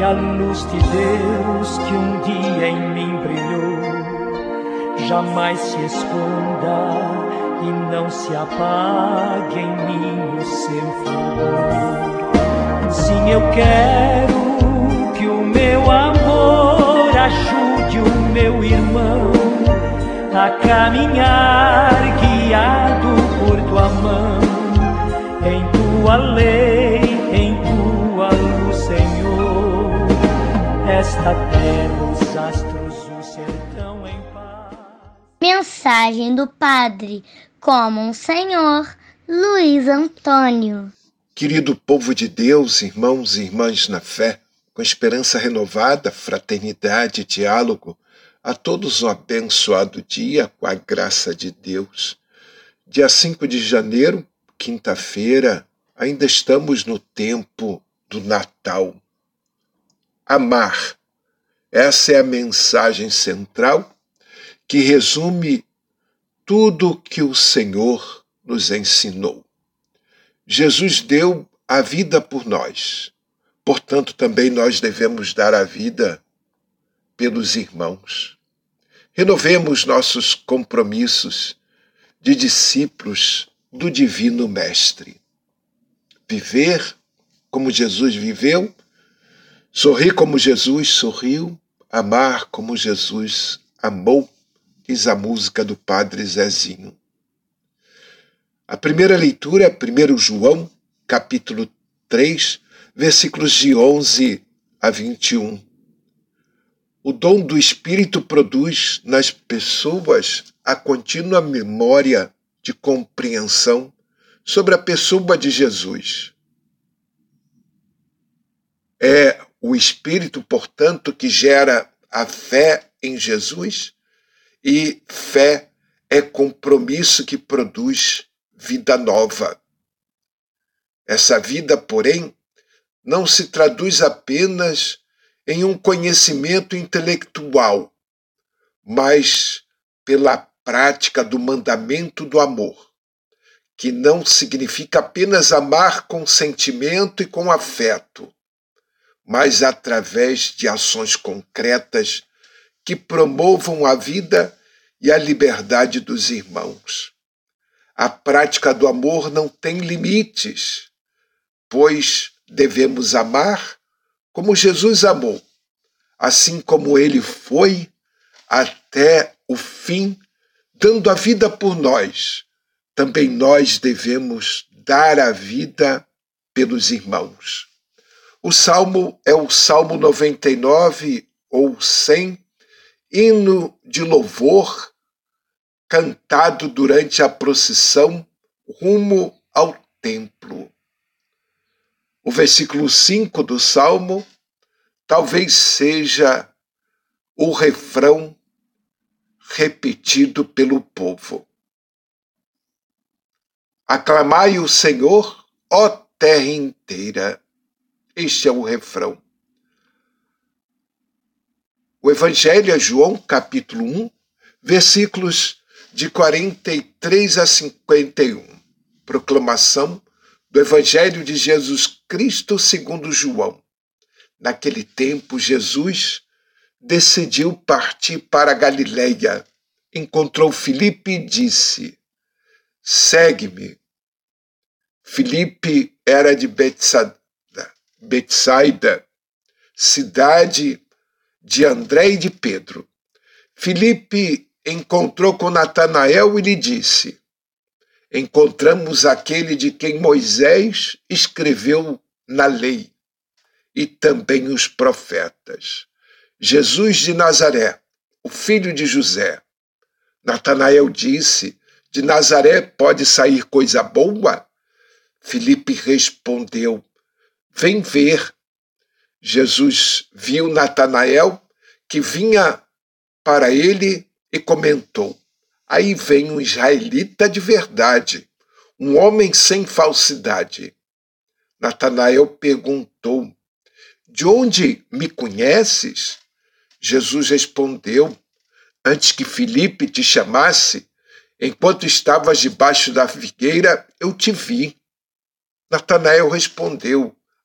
que a luz de Deus que um dia em mim brilhou jamais se esconda e não se apague em mim o seu favor. Sim, eu quero que o meu amor ajude o meu irmão a caminhar guiado por tua mão em tua lei, Esta terra, os astros, o sertão em paz. Mensagem do Padre como um Senhor, Luiz Antônio. Querido povo de Deus, irmãos e irmãs na fé, com esperança renovada, fraternidade e diálogo, a todos um abençoado dia com a graça de Deus. Dia 5 de janeiro, quinta-feira, ainda estamos no tempo do Natal. Amar. Essa é a mensagem central que resume tudo que o Senhor nos ensinou. Jesus deu a vida por nós, portanto, também nós devemos dar a vida pelos irmãos. Renovemos nossos compromissos de discípulos do Divino Mestre. Viver como Jesus viveu, sorrir como Jesus sorriu, amar como Jesus amou diz a música do Padre Zezinho. A primeira leitura é 1 João, capítulo 3, versículos de 11 a 21. O dom do Espírito produz nas pessoas a contínua memória de compreensão sobre a pessoa de Jesus. É o Espírito, portanto, que gera a fé em Jesus e fé é compromisso que produz vida nova. Essa vida, porém, não se traduz apenas em um conhecimento intelectual, mas pela prática do mandamento do amor, que não significa apenas amar com sentimento e com afeto, mas através de ações concretas que promovam a vida e a liberdade dos irmãos. A prática do amor não tem limites, pois devemos amar como Jesus amou, assim como ele foi até o fim, dando a vida por nós. Também nós devemos dar a vida pelos irmãos. O salmo é o Salmo 99 ou 100, hino de louvor cantado durante a procissão rumo ao templo. O versículo 5 do Salmo talvez seja o refrão repetido pelo povo. Aclamai o Senhor, ó terra inteira. Este é o refrão. O Evangelho é João, capítulo 1, versículos de 43 a 51. Proclamação do Evangelho de Jesus Cristo segundo João. Naquele tempo, Jesus decidiu partir para a Galileia. Encontrou Filipe e disse: Segue-me. Filipe era de Betsaida, Betsaida cidade de André e de Pedro. Filipe encontrou com Natanael e lhe disse: Encontramos aquele de quem Moisés escreveu na lei e também os profetas, Jesus de Nazaré, o filho de José. Natanael disse: De Nazaré pode sair coisa boa? Filipe respondeu: Vem ver. Jesus viu Natanael que vinha para ele e comentou: Aí vem um israelita de verdade, um homem sem falsidade. Natanael perguntou: De onde me conheces? Jesus respondeu: Antes que Filipe te chamasse, enquanto estavas debaixo da figueira, eu te vi. Natanael respondeu: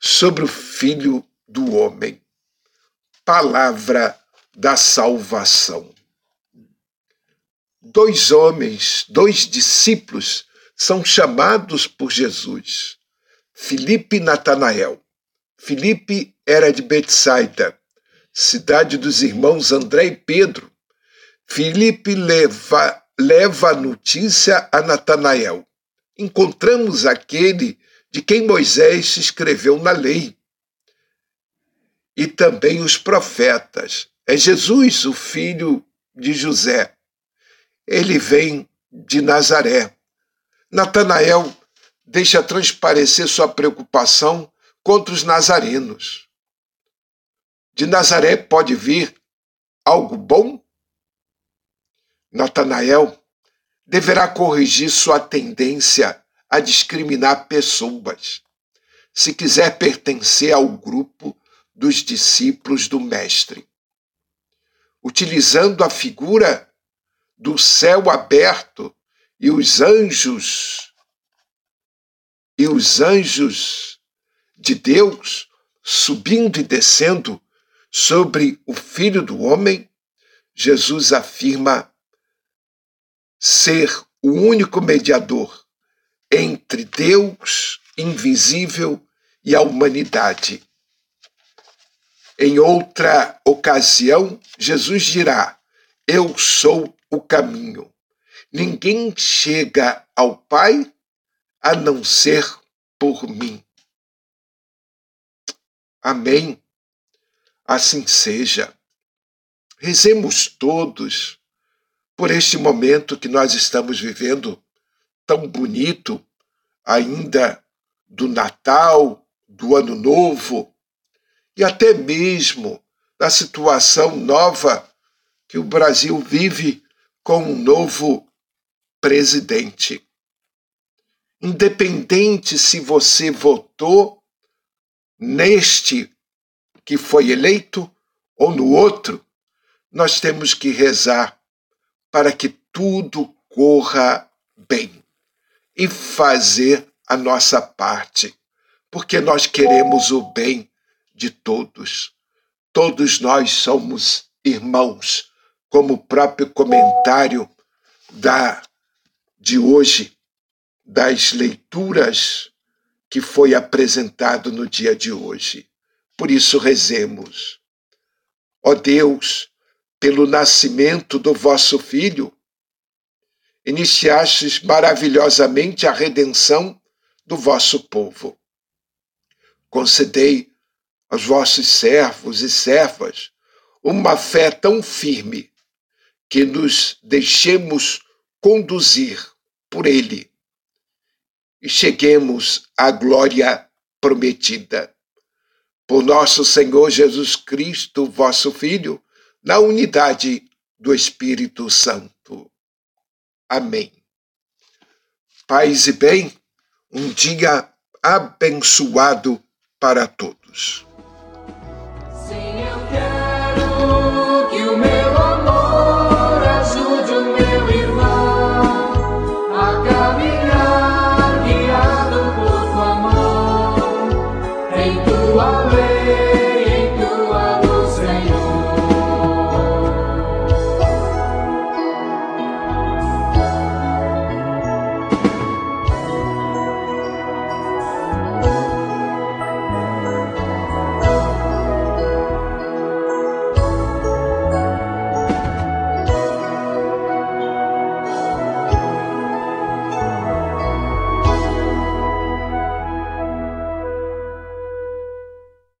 sobre o Filho do Homem. Palavra da salvação. Dois homens, dois discípulos, são chamados por Jesus, Filipe e Natanael. Filipe era de Betsaida, cidade dos irmãos André e Pedro. Filipe leva, leva a notícia a Natanael. Encontramos aquele de quem Moisés escreveu na lei. E também os profetas. É Jesus, o filho de José. Ele vem de Nazaré. Natanael deixa transparecer sua preocupação contra os nazarenos. De Nazaré pode vir algo bom? Natanael deverá corrigir sua tendência a discriminar pessoas, se quiser pertencer ao grupo dos discípulos do Mestre. Utilizando a figura do céu aberto e os anjos, e os anjos de Deus subindo e descendo sobre o Filho do Homem, Jesus afirma ser o único mediador entre Deus invisível e a humanidade. Em outra ocasião, Jesus dirá: Eu sou o caminho. Ninguém chega ao Pai a não ser por mim. Amém. Assim seja. Rezemos todos por este momento que nós estamos vivendo, tão bonito, ainda do Natal, do Ano Novo, e até mesmo da situação nova que o Brasil vive com um novo presidente. Independente se você votou neste que foi eleito ou no outro, nós temos que rezar para que tudo corra bem e fazer a nossa parte, porque nós queremos o bem de todos. Todos nós somos irmãos, como o próprio comentário da de hoje das leituras que foi apresentado no dia de hoje. Por isso rezemos. Ó Deus, pelo nascimento do vosso Filho, iniciastes maravilhosamente a redenção do vosso povo. Concedei aos vossos servos e servas uma fé tão firme que nos deixemos conduzir por Ele e cheguemos à glória prometida. Por nosso Senhor Jesus Cristo, vosso Filho, na unidade do Espírito Santo. Amém. Paz e bem, um dia abençoado para todos.